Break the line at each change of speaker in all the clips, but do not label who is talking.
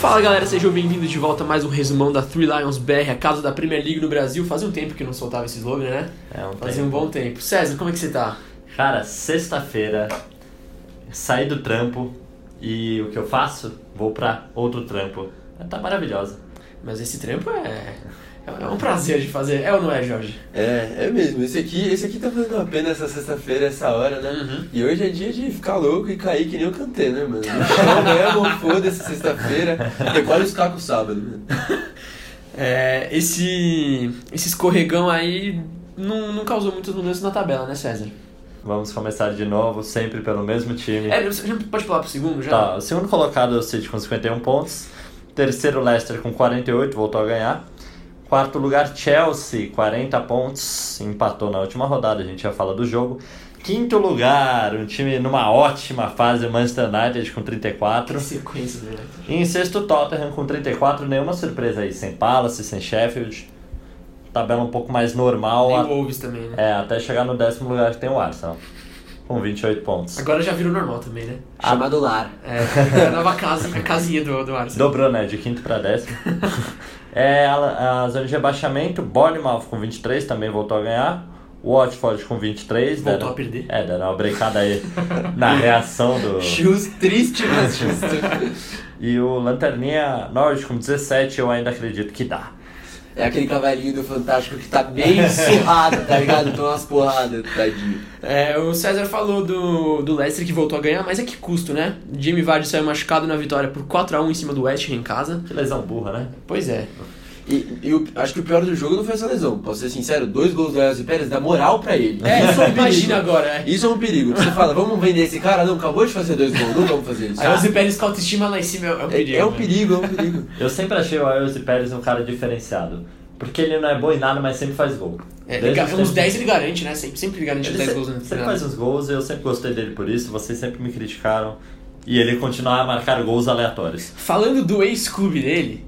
Fala galera, sejam bem-vindos de volta a mais um resumão da Three Lions BR, a casa da Premier League no Brasil. Fazia um tempo que não soltava esse slogan, né?
É um
Fazia um
tempo.
bom tempo. César, como é que você tá?
Cara, sexta-feira, saí do trampo e o que eu faço? Vou pra outro trampo. Tá maravilhosa.
Mas esse trampo é. É um prazer de fazer. É ou não é, Jorge?
É, é mesmo. Esse aqui, esse aqui tá valendo a pena essa sexta-feira, essa hora, né?
Uhum.
E hoje é dia de ficar louco e cair que nem o cantê, né, mano? No chão mesmo, foda-se sexta-feira. Decola os cacos sábado, mano.
É, esse. Esse escorregão aí não, não causou muitas mudanças na tabela, né, César?
Vamos começar de novo, sempre pelo mesmo time.
É, você já pode pular pro segundo já?
Tá, o segundo colocado é o City com 51 pontos. Terceiro, Leicester com 48, voltou a ganhar. Quarto lugar, Chelsea, 40 pontos, empatou na última rodada, a gente já fala do jogo. Quinto lugar, um time numa ótima fase, Manchester United com 34.
Que sequência, né?
Em sexto, Tottenham com 34, nenhuma surpresa aí, sem Palace, sem Sheffield. Tabela um pouco mais normal,
Tem
a-
Wolves também, né?
é, até chegar no décimo lugar que tem o Arsenal, com 28 pontos.
Agora já virou normal também, né?
Chamado lar.
É, a nova casa, a casinha do, do Arsenal.
Dobrou, né? De quinto para décimo. é, a, a zona de rebaixamento, Bournemouth com 23 também voltou a ganhar. Watford com 23.
Voltou
deram-
a perder.
É, deram uma brecada aí na reação do...
Justo, triste, mas justo.
E o Lanterninha Norwich com 17, eu ainda acredito que dá.
É aquele cavalinho do Fantástico que tá bem surrado, tá ligado? Toma umas porradas, tadinho.
É, o César falou do, do Leicester que voltou a ganhar, mas é que custo, né? Jimmy Vardy saiu machucado na vitória por 4x1 em cima do West Ham em casa.
Que lesão burra, né?
Pois é.
E, e o- acho que o pior do jogo não foi essa lesão. Posso ser sincero, dois gols do Elcio Pérez dá moral pra ele.
É,
Isso um
imagina agora, é.
Isso é um perigo. Você fala, vamos vender esse cara? Não, acabou de fazer dois gols, não vamos fazer isso.
Aí o Ozzy Pérez com a autoestima lá em cima é, é um perigo.
É, é um
né?
perigo, é um perigo.
Eu sempre achei o Ayoze Pérez um cara diferenciado. Porque ele não é bom em nada, mas sempre faz gol.
É, ele uns
tempos-
10 ele garante, né? Sempre, sempre ele garante
Ele
10
se-
gols no
sempre
final.
faz uns gols, eu sempre gostei dele por isso, vocês sempre me criticaram. E ele continuar a marcar gols aleatórios.
Falando do ex-clube dele,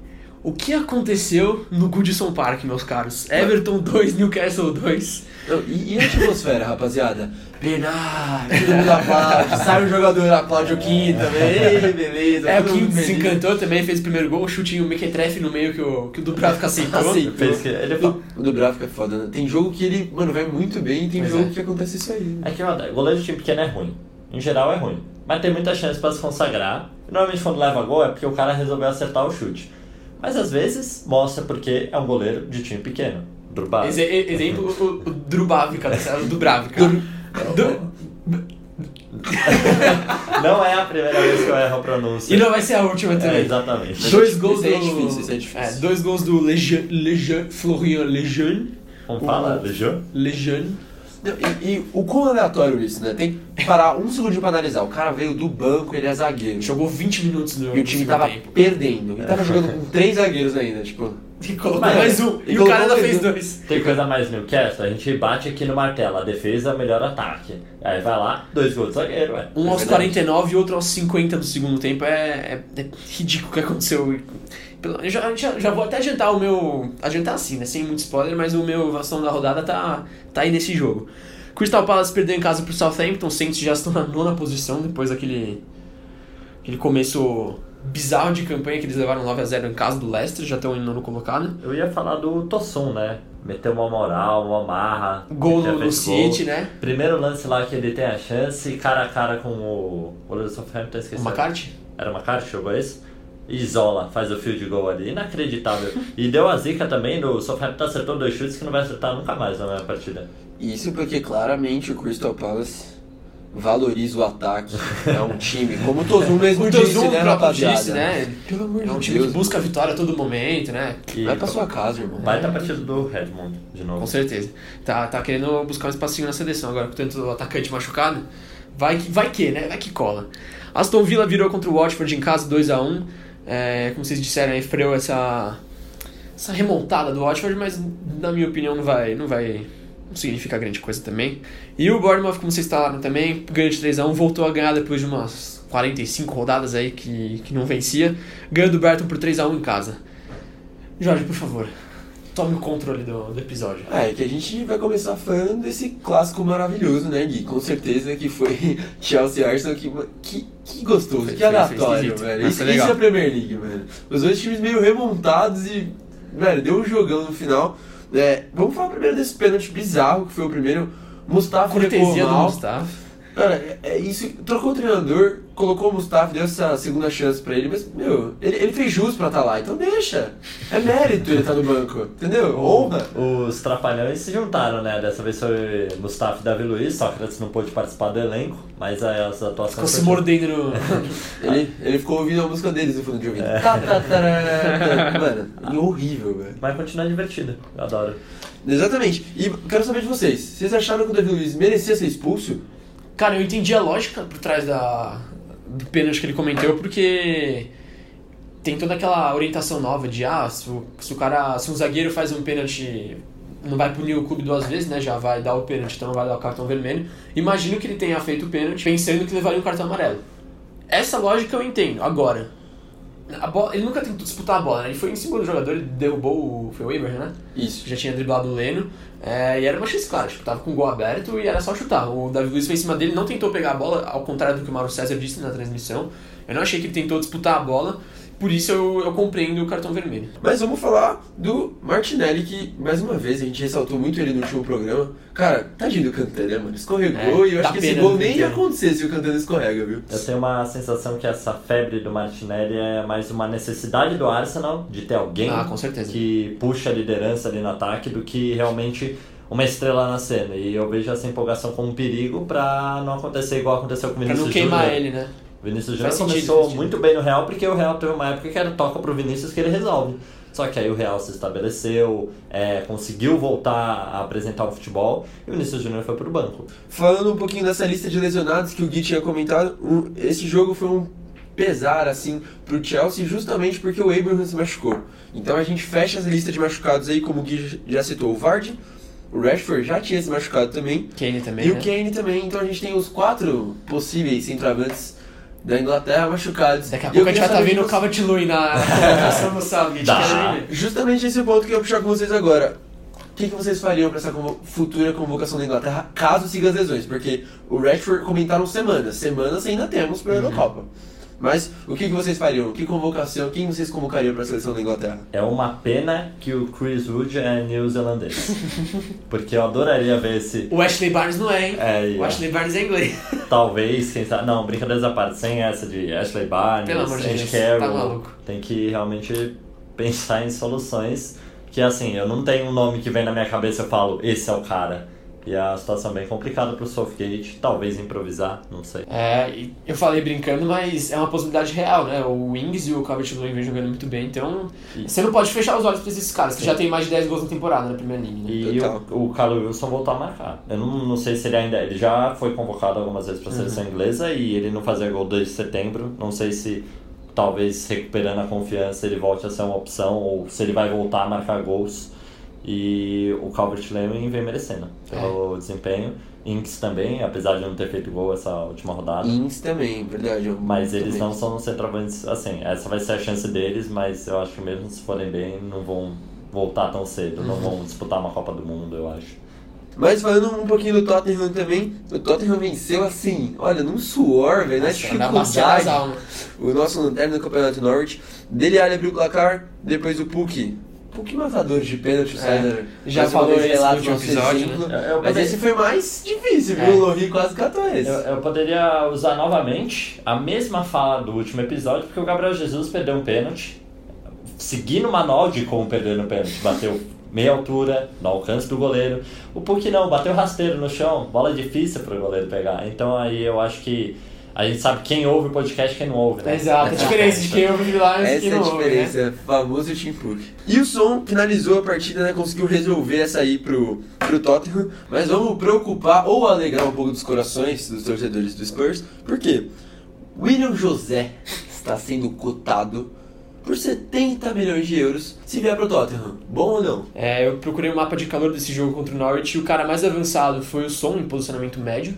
o que aconteceu no Goodison Park, meus caros? Everton 2, Newcastle 2.
Não, e, e a atmosfera, rapaziada? Bernard, todo mundo aplaude, sai um jogador, aplaude o quinto também, ei, beleza.
É, o Kim se encantou também, fez o primeiro gol, chute um mequetrefe no meio que o, que o Dubravka aceitou.
Aceitou.
Fez que- ele fa-
O Bráfico é foda, né? Tem jogo que ele, mano, vai muito bem e tem
Pois
jogo
é.
que acontece isso aí. né?
É que ó, goleiro de time pequeno é ruim. Em geral é ruim. Mas tem muita chance pra se consagrar. E normalmente quando leva gol é porque o cara resolveu acertar o chute. Mas às vezes mostra porque é um goleiro de time pequeno. Drubado.
Exe- e- exemplo, o, o Drubavka, o Dubravka. Du-
Não é a primeira vez que eu erro a pronúncia.
E não vai ser a última
É,
também.
exatamente.
Dois gols
Isso aí é
do...
difícil, isso é difícil.
dois gols do Lejeune, Lejeune, Florian Lejeune.
Como fala, Legião?
Lejeune.
E, e o quão aleatório isso, né? Tem que parar um segundo pra analisar. O cara veio do banco, ele é zagueiro.
Jogou 20 minutos no
E o time tava
tempo.
perdendo. Ele tava jogando com três zagueiros ainda, tipo.
E colocou mais um.
e
E, o cara ainda fez dois.
Tem coisa mais Newcastle, a gente bate aqui no martelo, a defesa é o melhor ataque. Aí vai lá, dois gols do zagueiro, ué.
Um
É
aos
verdade.
49 e outro aos 50 do segundo tempo. É, é, é ridículo o que aconteceu. Pelo- já, já, já vou até adiantar o meu. Adiantar assim, né? Sem muito spoiler, mas o meu ação da rodada tá, tá aí nesse jogo. Crystal Palace perdeu em casa pro Southampton. Saints já estão na nona posição depois daquele. aquele começo bizarro de campanha que eles levaram 9x0 em casa do Leicester. Já estão em nono colocado.
Eu ia falar do Tossum, né? Meteu uma moral, uma marra.
Gol no,
feito gol.
City, né?
Primeiro lance lá que ele tem a chance, cara a cara com o goleiro do Southampton, esqueci.
O McCarthy.
Era uma cara, jogou esse? Zola faz o field goal ali, inacreditável. E deu a zica também do Southampton acertou dois chutes que não vai acertar nunca mais na minha partida.
Isso porque claramente o Crystal Palace valoriza o ataque. É um time, como o Tozum mesmo
O
disse,
Tozum
né, rapaziada?
disse, né?
Pelo amor
É um
de
time
Deus.
que busca a vitória a todo momento, né?
E
Vai pra sua casa, irmão.
Baita partida do Redmond, de novo.
Com certeza. Tá, tá querendo buscar um espacinho na seleção agora, com tanto atacante machucado. Vai que, vai que, né? Vai que cola. Aston Villa virou contra o Watford em casa 2x1. É, como vocês disseram, aí freou essa, essa remontada do Watford, mas na minha opinião não vai, não vai não significa grande coisa também. E o Bournemouth, como vocês falaram também, ganhou de 3x1, voltou a ganhar depois de umas 45 rodadas aí que, que não vencia. Ganhou do Brighton por 3x1 em casa. Jorge, por favor. Tome o controle do, do episódio.
É, que a gente vai começar falando desse clássico maravilhoso, né, Gui? Com certeza que foi Chelsea e Arsenal, que, que, que gostoso, que
foi
aleatório, velho. Isso, isso é a Premier League, velho. Os dois times meio remontados e, velho, deu um jogão no final. É, vamos falar primeiro desse pênalti bizarro, que foi o primeiro. Mustafa recuou
Cortesia do
mal.
Mustafa.
Cara, é, é isso. Trocou o treinador, colocou o Mustafa, deu essa segunda chance pra ele, mas, meu, ele, ele fez jus pra estar lá, então deixa. É mérito ele estar no banco, entendeu? Honra.
Os Trapalhões se juntaram, né? Dessa vez foi Mustafa e Davi Luiz, Sócrates não pôde participar do elenco, mas as atuações...
Ficou se mordendo no.
Ele, ele ficou ouvindo a música deles no fundo de ouvido. Tá, tá, tarará. Mano, e horrível, velho.
Mas continua divertido, eu adoro.
Exatamente. E quero saber de vocês. Vocês acharam que o Davi Luiz merecia ser expulso?
Cara, eu entendi a lógica por trás da, do pênalti que ele cometeu, porque tem toda aquela orientação nova de ah, se o, se o cara. Se um zagueiro faz um pênalti, não vai punir o clube duas vezes, né? Já vai dar o pênalti, então não vai dar o cartão vermelho. Imagino que ele tenha feito o pênalti pensando que levaria um cartão amarelo. Essa lógica eu entendo. Agora, a bola, ele nunca tentou disputar a bola, né? Ele foi em cima do jogador, ele derrubou o. Foi o Abraham, né?
Isso.
já tinha driblado o Leno, é, e era uma chance clara, tipo, tava com o gol aberto e era só chutar. O Davi Luiz foi em cima dele, não tentou pegar a bola, ao contrário do que o Mauro César disse na transmissão. Eu não achei que ele tentou disputar a bola, por isso eu, eu compreendo o cartão vermelho.
Mas vamos falar do Martinelli, que mais uma vez a gente ressaltou muito ele no último programa. Cara, tadinho do Cantano, né, mano? Escorregou
É,
e eu acho que esse gol nem ia acontecer se o Cantano escorrega, viu?
Eu tenho uma sensação que essa febre do Martinelli é mais uma necessidade do Arsenal de ter alguém
Ah, com certeza.
que puxa a liderança ali no ataque do que realmente uma estrela na cena. E eu vejo essa empolgação como um perigo pra não acontecer igual aconteceu com o
Pra
Vinícius
não queimar
Júnior.
ele, né?
O Vinícius Júnior começou
sentido.
muito bem no Real, porque o Real teve uma época que era toca pro Vinícius que ele resolve. Só que aí o Real se estabeleceu, é, conseguiu voltar a apresentar o futebol e o Vinícius Júnior foi pro banco.
Falando um pouquinho dessa lista de lesionados que o Gui tinha comentado, um- esse jogo foi um pesar, assim, pro Chelsea justamente porque o Abraham se machucou. Então a gente fecha essa lista de machucados aí, como o Gui já citou, o Vardy, o Rashford já tinha se machucado também,
Kane também,
e
né?
o Kane também, então a gente tem os quatro possíveis centroavantes da Inglaterra machucados.
Daqui a pouco a gente vai estar
de
vendo o
vocês-
Calvert-Lewin na convocação do Southgate.
Justamente esse ponto que eu vou puxar com vocês agora. O que, que vocês fariam para essa convo- futura convocação da Inglaterra, caso siga as lesões? Porque o Rashford comentaram semanas. Semanas ainda temos para a Eurocopa. Mas o que, que vocês fariam? Que convocação? Quem vocês convocariam para a seleção da Inglaterra?
É uma pena que o Chris Wood é neozelandês. Porque eu adoraria ver esse.
O Ashley Barnes não é, hein?
É, e,
O Ashley Barnes é inglês.
talvez, quem sabe. Não, brincadeiras à parte, sem essa de Ashley Barnes,
Pelo amor de Deus,
Carroll.
tá maluco.
Tem que realmente pensar em soluções. Que assim, eu não tenho um nome que vem na minha cabeça e eu falo, esse é o cara. E a situação é bem complicada pro Southgate, talvez improvisar, não sei.
É, eu falei brincando, mas é uma possibilidade real, né? O Ings e o Calvert-Lewin vem jogando muito bem, então
E-
você não pode fechar os olhos pra esses caras, que já tem mais de 10 gols na temporada na Premier League, né?
E
Total.
o, o Carlos Wilson voltou a marcar. Eu não, não sei se ele ainda. Ele já foi convocado algumas vezes para a
Uhum.
seleção inglesa e ele não fazia gol desde setembro. Não sei se talvez recuperando a confiança ele volte a ser uma opção ou se ele vai voltar a marcar gols. E o Calvert-Lewin vem merecendo pelo desempenho. Inks também, apesar de não ter feito gol essa última rodada.
Ings também, verdade. eu-
Mas eles
também.
não são centroavantes, assim, essa vai ser a chance deles, mas eu acho que mesmo se forem bem, não vão voltar tão cedo, não vão disputar uma Copa do Mundo, eu acho.
Mas falando um pouquinho do Tottenham também, o Tottenham venceu assim, olha, num suor, velho, na
Nossa, na
dificuldade. O nosso lanterna do Campeonato Norte. Dele Ali abriu o placar, depois o Puck. Puck matador de pênalti, o
É,
César.
já falou esse no último
nosso
episódio,
exemplo.
né? Eu- eu
Mas esse foi mais difícil, viu?
É.
O Lohi quase catou esse.
Eu, eu poderia usar novamente a mesma fala do último episódio, porque o Gabriel Jesus perdeu um pênalti, seguindo o manual de como perder no pênalti, bateu meia altura, no alcance do goleiro. O Puck não, bateu rasteiro no chão, bola difícil para o goleiro pegar. Então aí eu acho que a gente sabe quem ouve o podcast e quem não ouve, né?
Exato, a diferença de quem ouve lá e
Essa
quem
é a
não ouve, né?
diferença, famoso Team Puck. E o Som finalizou a partida, né? Conseguiu resolver essa aí pro, pro Tottenham. Mas vamos preocupar ou alegrar um pouco dos corações dos torcedores do Spurs. Por quê? William José está sendo cotado por 70 milhões de euros se vier pro Tottenham. Bom ou não?
É, eu procurei o mapa de calor desse jogo contra o Norwich e o cara mais avançado foi o Som, em posicionamento médio.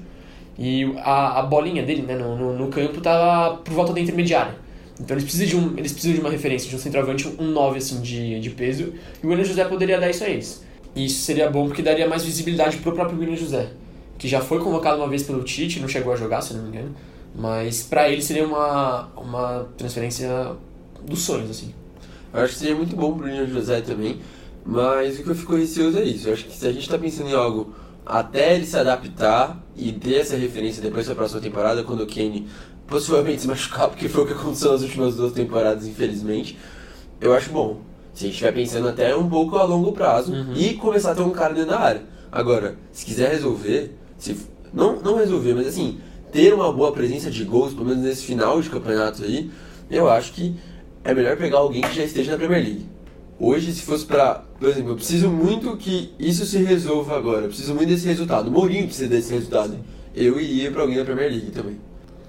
E a, a bolinha dele, né, no, no, no campo, tava por volta da intermediária. Então eles precisam de, um, eles precisam de uma referência, de um centroavante, um 9 assim, de, de peso, e o William José poderia dar isso a eles. E isso seria bom porque daria mais visibilidade pro próprio William José, que já foi convocado uma vez pelo Tite, não chegou a jogar, se não me engano, mas para ele seria uma, uma transferência dos sonhos, assim.
Eu acho que seria muito bom pro William José também, mas o que eu fico receoso é isso. Eu acho que se a gente tá pensando em algo até ele se adaptar e ter essa referência depois da próxima temporada, quando o Kane possivelmente se machucar, porque foi o que aconteceu nas últimas duas temporadas, infelizmente, eu acho bom. Se a gente estiver pensando até um pouco a longo prazo
Uhum.
e começar a ter um cara dentro da área. Agora, se quiser resolver, se, não, não resolver, mas assim, ter uma boa presença de gols, pelo menos nesse final de campeonato aí, eu acho que é melhor pegar alguém que já esteja na Premier League. Hoje, se fosse pra. Por exemplo, eu preciso muito que isso se resolva agora. Eu preciso muito desse resultado. O Mourinho precisa desse resultado. Eu iria pra alguém da Premier League também.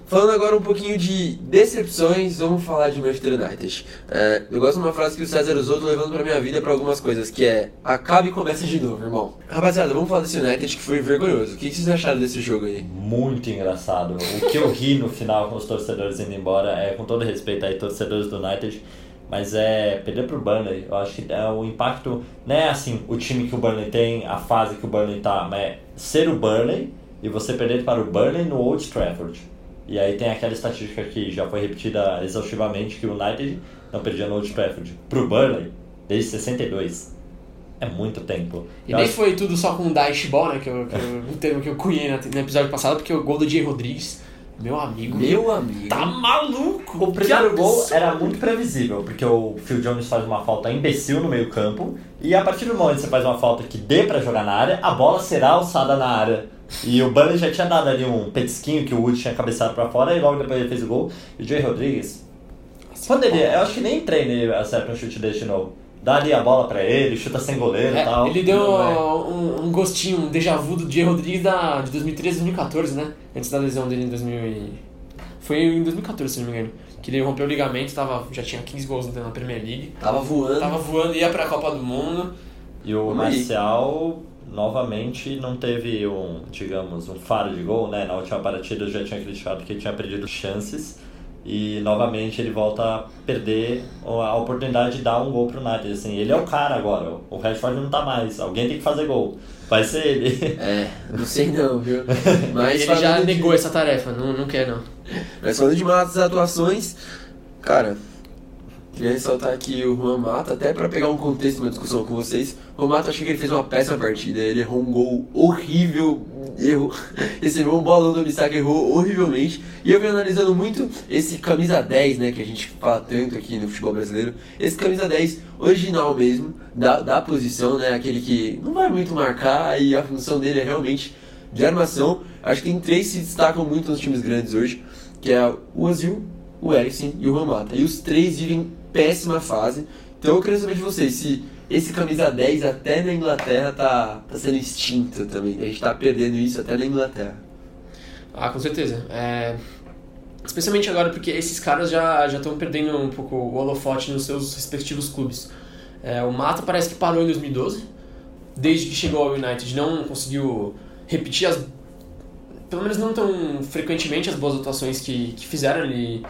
Falando agora um pouquinho de decepções, vamos falar de Manchester United. É, eu gosto de uma frase que o César usou, tô levando pra minha vida pra algumas coisas, que é acabe e começa de novo, irmão. Rapaziada, vamos falar desse United que foi vergonhoso. O que vocês acharam desse jogo aí?
Muito engraçado. O que eu ri no final com os torcedores indo embora é, com todo respeito aí, torcedores do United, mas é perder pro Burnley. Eu acho que é o impacto, não é assim, o time que o Burnley tem, a fase que o Burnley tá, mas é ser o Burnley e você perder para o Burnley no Old Trafford. E aí tem aquela estatística que já foi repetida exaustivamente que o United não perdia no Old Trafford pro Burnley desde 62. É muito tempo.
E
Eu
nem
acho-
foi tudo só com o Daesh Ball, né? Que eu, que eu, um termo que eu cunhei no episódio passado, porque o gol do Jay Rodrigues, meu amigo,
Meu amigo.
tá maluco!
O primeiro gol era muito previsível, porque o Phil Jones faz uma falta imbecil no meio campo, e a partir do momento que você faz uma falta que dê pra jogar na área, a bola será alçada na área. E o Burnley já tinha dado ali um petisquinho que o Wood tinha cabeçado pra fora, e logo depois ele fez o gol. E o Jay Rodrigues, quando ele, eu acho que nem entrei nele acerta um chute desse de novo. Dá ali a bola pra ele, chuta sem goleiro e
É,
tal.
ele deu
é.
um, um gostinho, um déjà vu do Jay Rodrigues da, de 2013 2014, né? Antes da lesão dele em 2000 e... Foi em 2014, se não me engano. Que ele rompeu o ligamento, tava, já tinha 15 gols na Premier League.
Tava voando.
Tava voando, ia pra Copa do Mundo.
E o. Marcial novamente não teve um, digamos, um faro de gol, né? Na última partida eu já tinha criticado que ele tinha perdido chances e novamente ele volta a perder a oportunidade de dar um gol pro United. Assim, ele é o cara agora, o Rashford não tá mais, alguém tem que fazer gol. Vai ser ele.
É, não sei não, viu? Mas
ele já
de-
negou essa tarefa, não, não quer não.
Mas falando de matas atuações, cara, queria ressaltar aqui o Juan Mata, até pra pegar um contexto, uma discussão com vocês. O Juan Mata, achei que ele fez uma péssima partida, ele errou um gol horrível, errou, recebeu um bolão do obstáculo, errou horrivelmente. E eu venho analisando muito esse camisa 10, né, que a gente fala tanto aqui no futebol brasileiro. Esse camisa 10 original mesmo, da, da posição, né, aquele que não vai muito marcar e a função dele é realmente de armação. Acho que tem três que se destacam muito nos times grandes hoje, que é o Ozil, o Eriksen e o Juan Mata. E os três vivem péssima fase. Então eu queria saber de vocês se esse camisa 10 até na Inglaterra tá, tá sendo extinto também. A gente tá perdendo isso até na Inglaterra.
Ah, com certeza. É, Especialmente agora porque esses caras já estão perdendo um pouco o holofote nos seus respectivos clubes. É, o Mata parece que parou em 2012, desde que chegou ao United não conseguiu repetir as pelo menos não tão frequentemente as boas atuações que, que fizeram ele,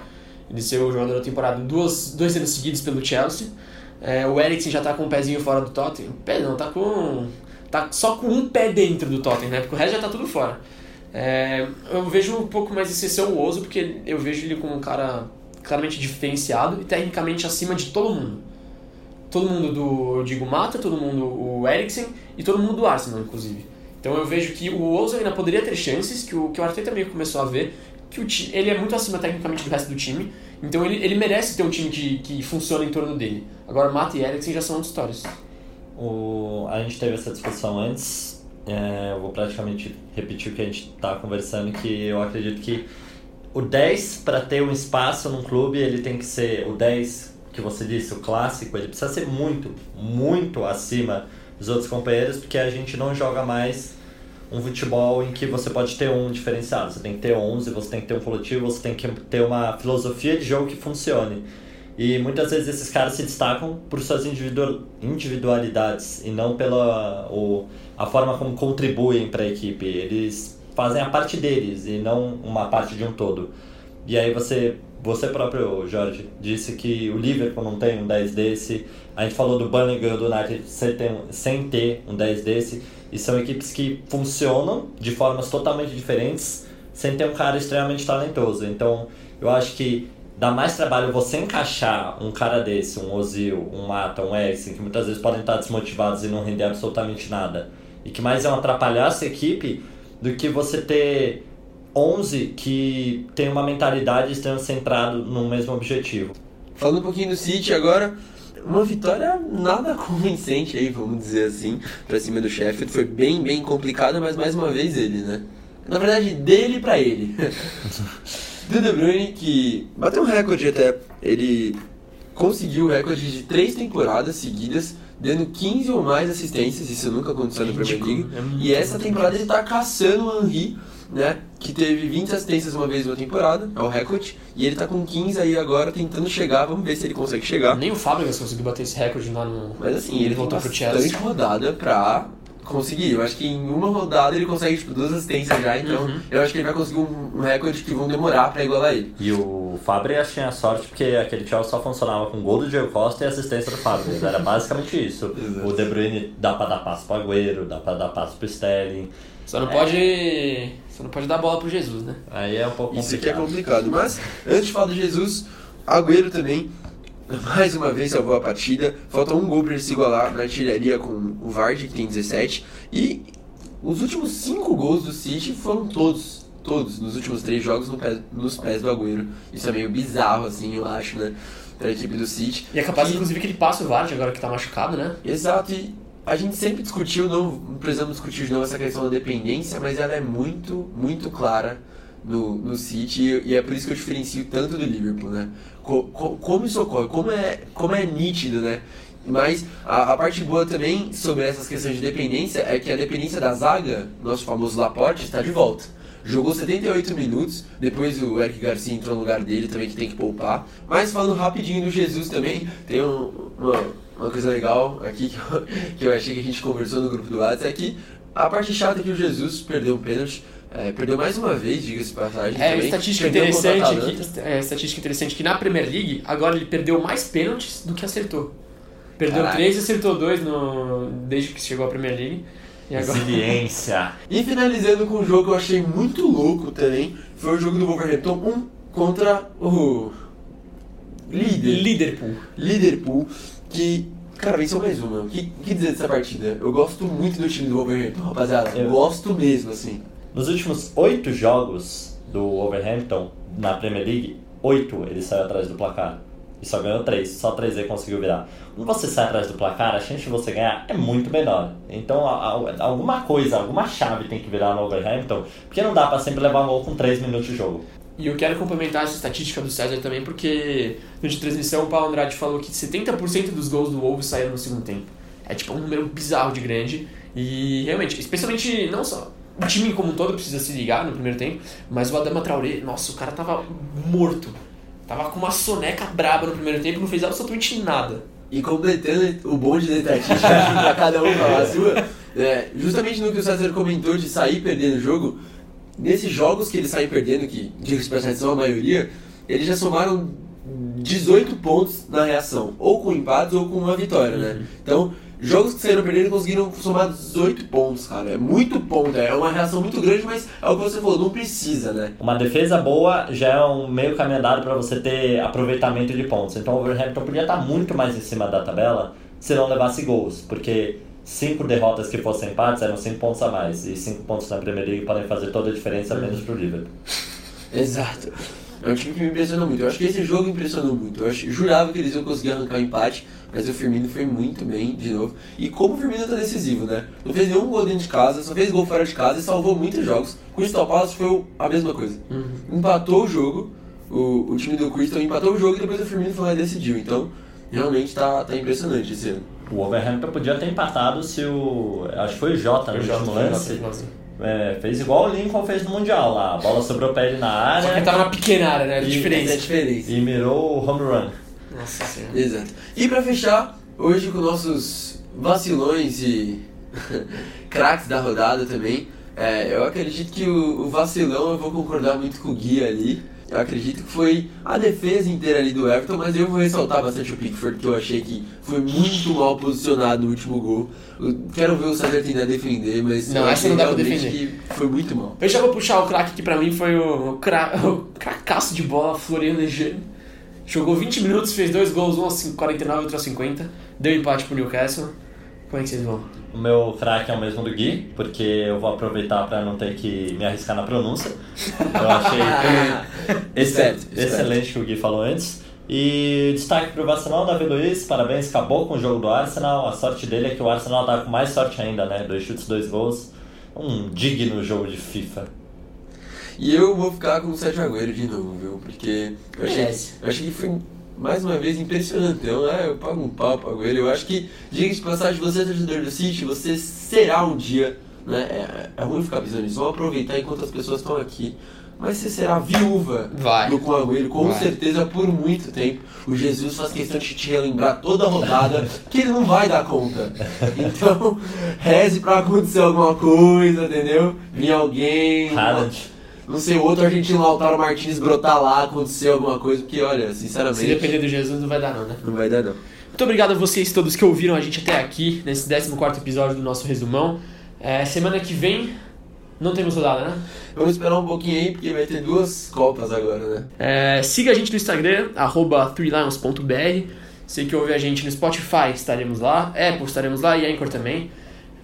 ele ser o jogador da temporada duas, dois anos seguidos pelo Chelsea. É, o Eriksen já tá com um pezinho fora do Tottenham. Pé não, tá com. tá só com um pé dentro do Tottenham, né? Porque o resto já tá tudo fora. É, eu vejo um pouco mais exceção o Oso, porque eu vejo ele como um cara claramente diferenciado e tecnicamente acima de todo mundo. Todo mundo do, digo, Mata, todo mundo o Eriksen e todo mundo do Arsenal, inclusive. Então eu vejo que o Oso ainda poderia ter chances, que o, que o Arteta também começou a ver, que o ti, ele é muito acima tecnicamente do resto do time, então ele, ele merece ter um time que, que funciona em torno dele. Agora Mata e Eriksen já são outras histórias.
O, a gente teve essa discussão antes, é, eu vou praticamente repetir o que a gente tá conversando, que eu acredito que o 10, para ter um espaço num clube, ele tem que ser o 10 que você disse, o clássico, ele precisa ser muito, muito acima dos outros companheiros, porque a gente não joga mais um futebol em que você pode ter um diferenciado. Você tem que ter 11, você tem que ter um coletivo, você tem que ter uma filosofia de jogo que funcione. E muitas vezes esses caras se destacam por suas individual, individualidades e não pela o, a forma como contribuem para a equipe. Eles fazem a parte deles e não uma parte de um todo. E aí você, você próprio, Jorge, disse que o Liverpool não tem um 10 desse. A gente falou do ganhou do United sem ter, um- sem ter um 10 desse. E são equipes que funcionam de formas totalmente diferentes sem ter um cara extremamente talentoso. Então, eu acho que dá mais trabalho você encaixar um cara desse, um Ozil, um Mata, um Eriksen, que muitas vezes podem estar desmotivados e não render absolutamente nada. E que mais é um atrapalhar essa equipe do que você ter 11 que tem uma mentalidade estando centrado no mesmo objetivo.
Falando um pouquinho do City agora, uma vitória nada convincente aí, vamos dizer assim, pra cima do Sheffield. Foi bem, bem complicada, mas mais uma vez ele, né? Na verdade, dele pra ele. do De Bruyne, que bateu um recorde até. Ele conseguiu o recorde de três temporadas seguidas, dando 15 ou mais assistências, isso nunca aconteceu na Premier League.
é
e essa temporada ele tá caçando o Henry, né? Que teve 20 assistências uma vez na temporada, é o recorde. E ele tá com 15 aí agora tentando chegar, vamos ver se ele consegue chegar.
Nem o Fábricas conseguiu bater esse recorde lá no.
Mas assim, ele
voltou pro Chelsea.
rodada pra conseguir. Eu acho que em uma rodada ele consegue tipo, duas assistências já, então
Uhum.
eu acho que ele vai conseguir um, um recorde que vão demorar pra igualar ele.
E o Fabregas tinha sorte porque aquele Chelsea só funcionava com gol do Diego Costa e assistência do Fabregas. Era basicamente isso.
Exato.
O De Bruyne dá pra dar passo pro Agüero, dá pra dar passo pro Sterling.
Só não pode. Só não pode dar bola pro Jesus, né?
Aí é um pouco
Isso aqui é
complicado.
complicado. Mas, antes de falar de Jesus, Agüero também, mais uma vez salvou a partida. Falta um gol pra ele se igualar na artilharia com o Vardy, que tem 17. E os últimos cinco gols do City foram todos, todos, nos últimos três jogos no pé- nos pés do Agüero. Isso é meio bizarro, assim, eu acho, né? Pra equipe do City.
E é capaz,
Que-
inclusive, que ele passe o Vardy agora que tá machucado, né?
Exato, e a gente sempre discutiu, não precisamos discutir de novo essa questão da dependência, mas ela é muito, muito clara no, no City e, é por isso que eu diferencio tanto do Liverpool, né? Co- co- como isso ocorre, como é, como é nítido, né? Mas a, a parte boa também sobre essas questões de dependência é que a dependência da zaga, nosso famoso Laporte, está de volta. Jogou 78 minutos, depois o Eric Garcia entrou no lugar dele também, que tem que poupar. Mas falando rapidinho do Jesus também, tem um- uma, uma coisa legal aqui que eu, que eu achei que a gente conversou no grupo do WhatsApp, é que a parte chata é que o Jesus perdeu um pênalti, é, perdeu mais uma vez, diga-se passagem.
É,
também,
estatística interessante que, é, estatística interessante que na Premier League, agora ele perdeu mais pênaltis do que acertou. Perdeu
Caraca.
três e acertou dois no, desde que chegou à Premier League. E agora.
Resiliência.
E finalizando com um jogo que eu achei muito louco também, foi o jogo do Wolverhampton 1 contra o líder,
Liverpool.
Liverpool, que, cara, venceu mais uma. O que, o que dizer dessa partida? Eu gosto muito do time do Wolverhampton, rapaziada.
Eu-
Gosto mesmo, assim.
Nos últimos oito jogos do Wolverhampton na Premier League, oito ele saiu atrás do placar. E só ganhou três, só três ele conseguiu virar. Quando você sai atrás do placar, a chance de você ganhar é muito menor. Então alguma coisa, alguma chave tem que virar no Wolverhampton, porque não dá pra sempre levar um gol com três minutos de jogo.
E eu quero complementar essa estatística do César também, porque no de transmissão o Paulo Andrade falou que 70% dos gols do Wolves saíram no segundo tempo. É tipo um número bizarro de grande. E realmente, especialmente não só o time como um todo precisa se ligar no primeiro tempo, mas o Adama Traoré, nossa, o cara tava morto. Tava com uma soneca braba no primeiro tempo não fez absolutamente nada.
E completando o bonde da estatística pra cada um falar a sua, é, justamente no que o César comentou de sair perdendo o jogo, nesses jogos que eles saem perdendo, que diga-se pra são a maioria, eles já somaram 18 pontos na reação, ou com empates ou com uma vitória, né? Então, jogos que saíram perdendo conseguiram somar 18 pontos, cara. É muito ponto, é uma reação muito grande, mas é o que você falou, não precisa, né?
Uma defesa boa já é um meio caminho andado para você ter aproveitamento de pontos. Então o Wolverhampton podia estar muito mais em cima da tabela se não levasse gols, porque cinco derrotas que fossem empates eram cinco pontos a mais. E cinco pontos na Premier League podem fazer toda a diferença, menos pro Liverpool.
Exato. É um time que me impressionou muito. Eu acho que esse jogo impressionou muito. Eu ach- jurava que eles iam conseguir arrancar o empate, mas o Firmino foi muito bem de novo. E como o Firmino tá decisivo, né? Não fez nenhum gol dentro de casa, só fez gol fora de casa e salvou muitos jogos. Com o Crystal Palace foi o- a mesma coisa. Empatou o jogo, o, o time do Crystal empatou o jogo e depois o Firmino foi lá e decidiu. Então, realmente tá, tá impressionante esse ano.
O Wolverhampton podia ter empatado se o. Acho que foi o Jota no
o
último
Jota,
lance.
o
É, fez igual o Lincoln fez no Mundial lá. A bola sobrou pra ele na
Só que
área
tava na pequena área, né? Era
E-
é
diferente.
e mirou o home run.
Nossa senhora.
Exato. E pra fechar, hoje com nossos vacilões e craques da rodada também, é, eu acredito que o, o vacilão eu vou concordar muito com o Gui ali. eu acredito que foi a defesa inteira ali do Everton, mas eu vou ressaltar bastante o Pickford, que eu achei que foi muito mal posicionado no último gol. Eu quero ver o César tentar defender, mas
Não,
eu achei
não dá pra defender.
que foi muito mal.
Eu já vou puxar o craque que pra mim foi o, cra, o cracaço de bola, Florian Lejeune. Jogou 20 minutos, fez dois gols, um aos 49 e outro aos 50. Deu empate pro Newcastle. Como é que vocês vão?
O meu craque é o mesmo do Gui, porque eu vou aproveitar para não ter que me arriscar na pronúncia. Eu achei
certo.
excelente que o Gui falou antes. E destaque para o Barcelona, Davi Luiz, parabéns, acabou com o jogo do Arsenal. A sorte dele é que o Arsenal tá com mais sorte ainda, né? Dois chutes, dois gols. Um digno jogo de FIFA.
E eu vou ficar com o Sérgio Agüero de novo, viu? Porque eu achei, eu achei que foi mais uma vez impressionante. Então, é, eu pago um pau pro Agüero. Eu acho que, diga de passagem, você é torcedor do City, você será um dia, né? É, é ruim ficar pensando nisso. Vamos aproveitar enquanto as pessoas estão aqui. Mas você será viúva
Vai.
do com o Agüero, com
Vai.
certeza, por muito tempo. O Jesus faz questão de te relembrar toda a rodada que ele não vai dar conta. Então, reze pra acontecer alguma coisa, entendeu? Vir alguém.
Haaland.
Não sei, o outro argentino, Lautaro Martins, brotar lá, acontecer alguma coisa, porque olha,
Se
sinceramente.
depender do Jesus, não vai dar não, né?
Não vai dar, não.
Muito obrigado a vocês todos que ouviram a gente até aqui, nesse 14 episódio do nosso resumão. É, semana que vem não temos rodada, né?
Vamos esperar um pouquinho aí, porque vai ter duas Copas agora, né?
É, siga a gente no Instagram, arroba 3lions.br. Você que ouve a gente no Spotify, estaremos lá. Apple, estaremos lá e Anchor também.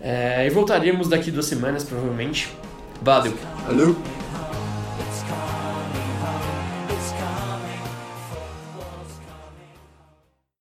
É, e voltaremos daqui duas semanas, provavelmente. Valeu!
Valeu!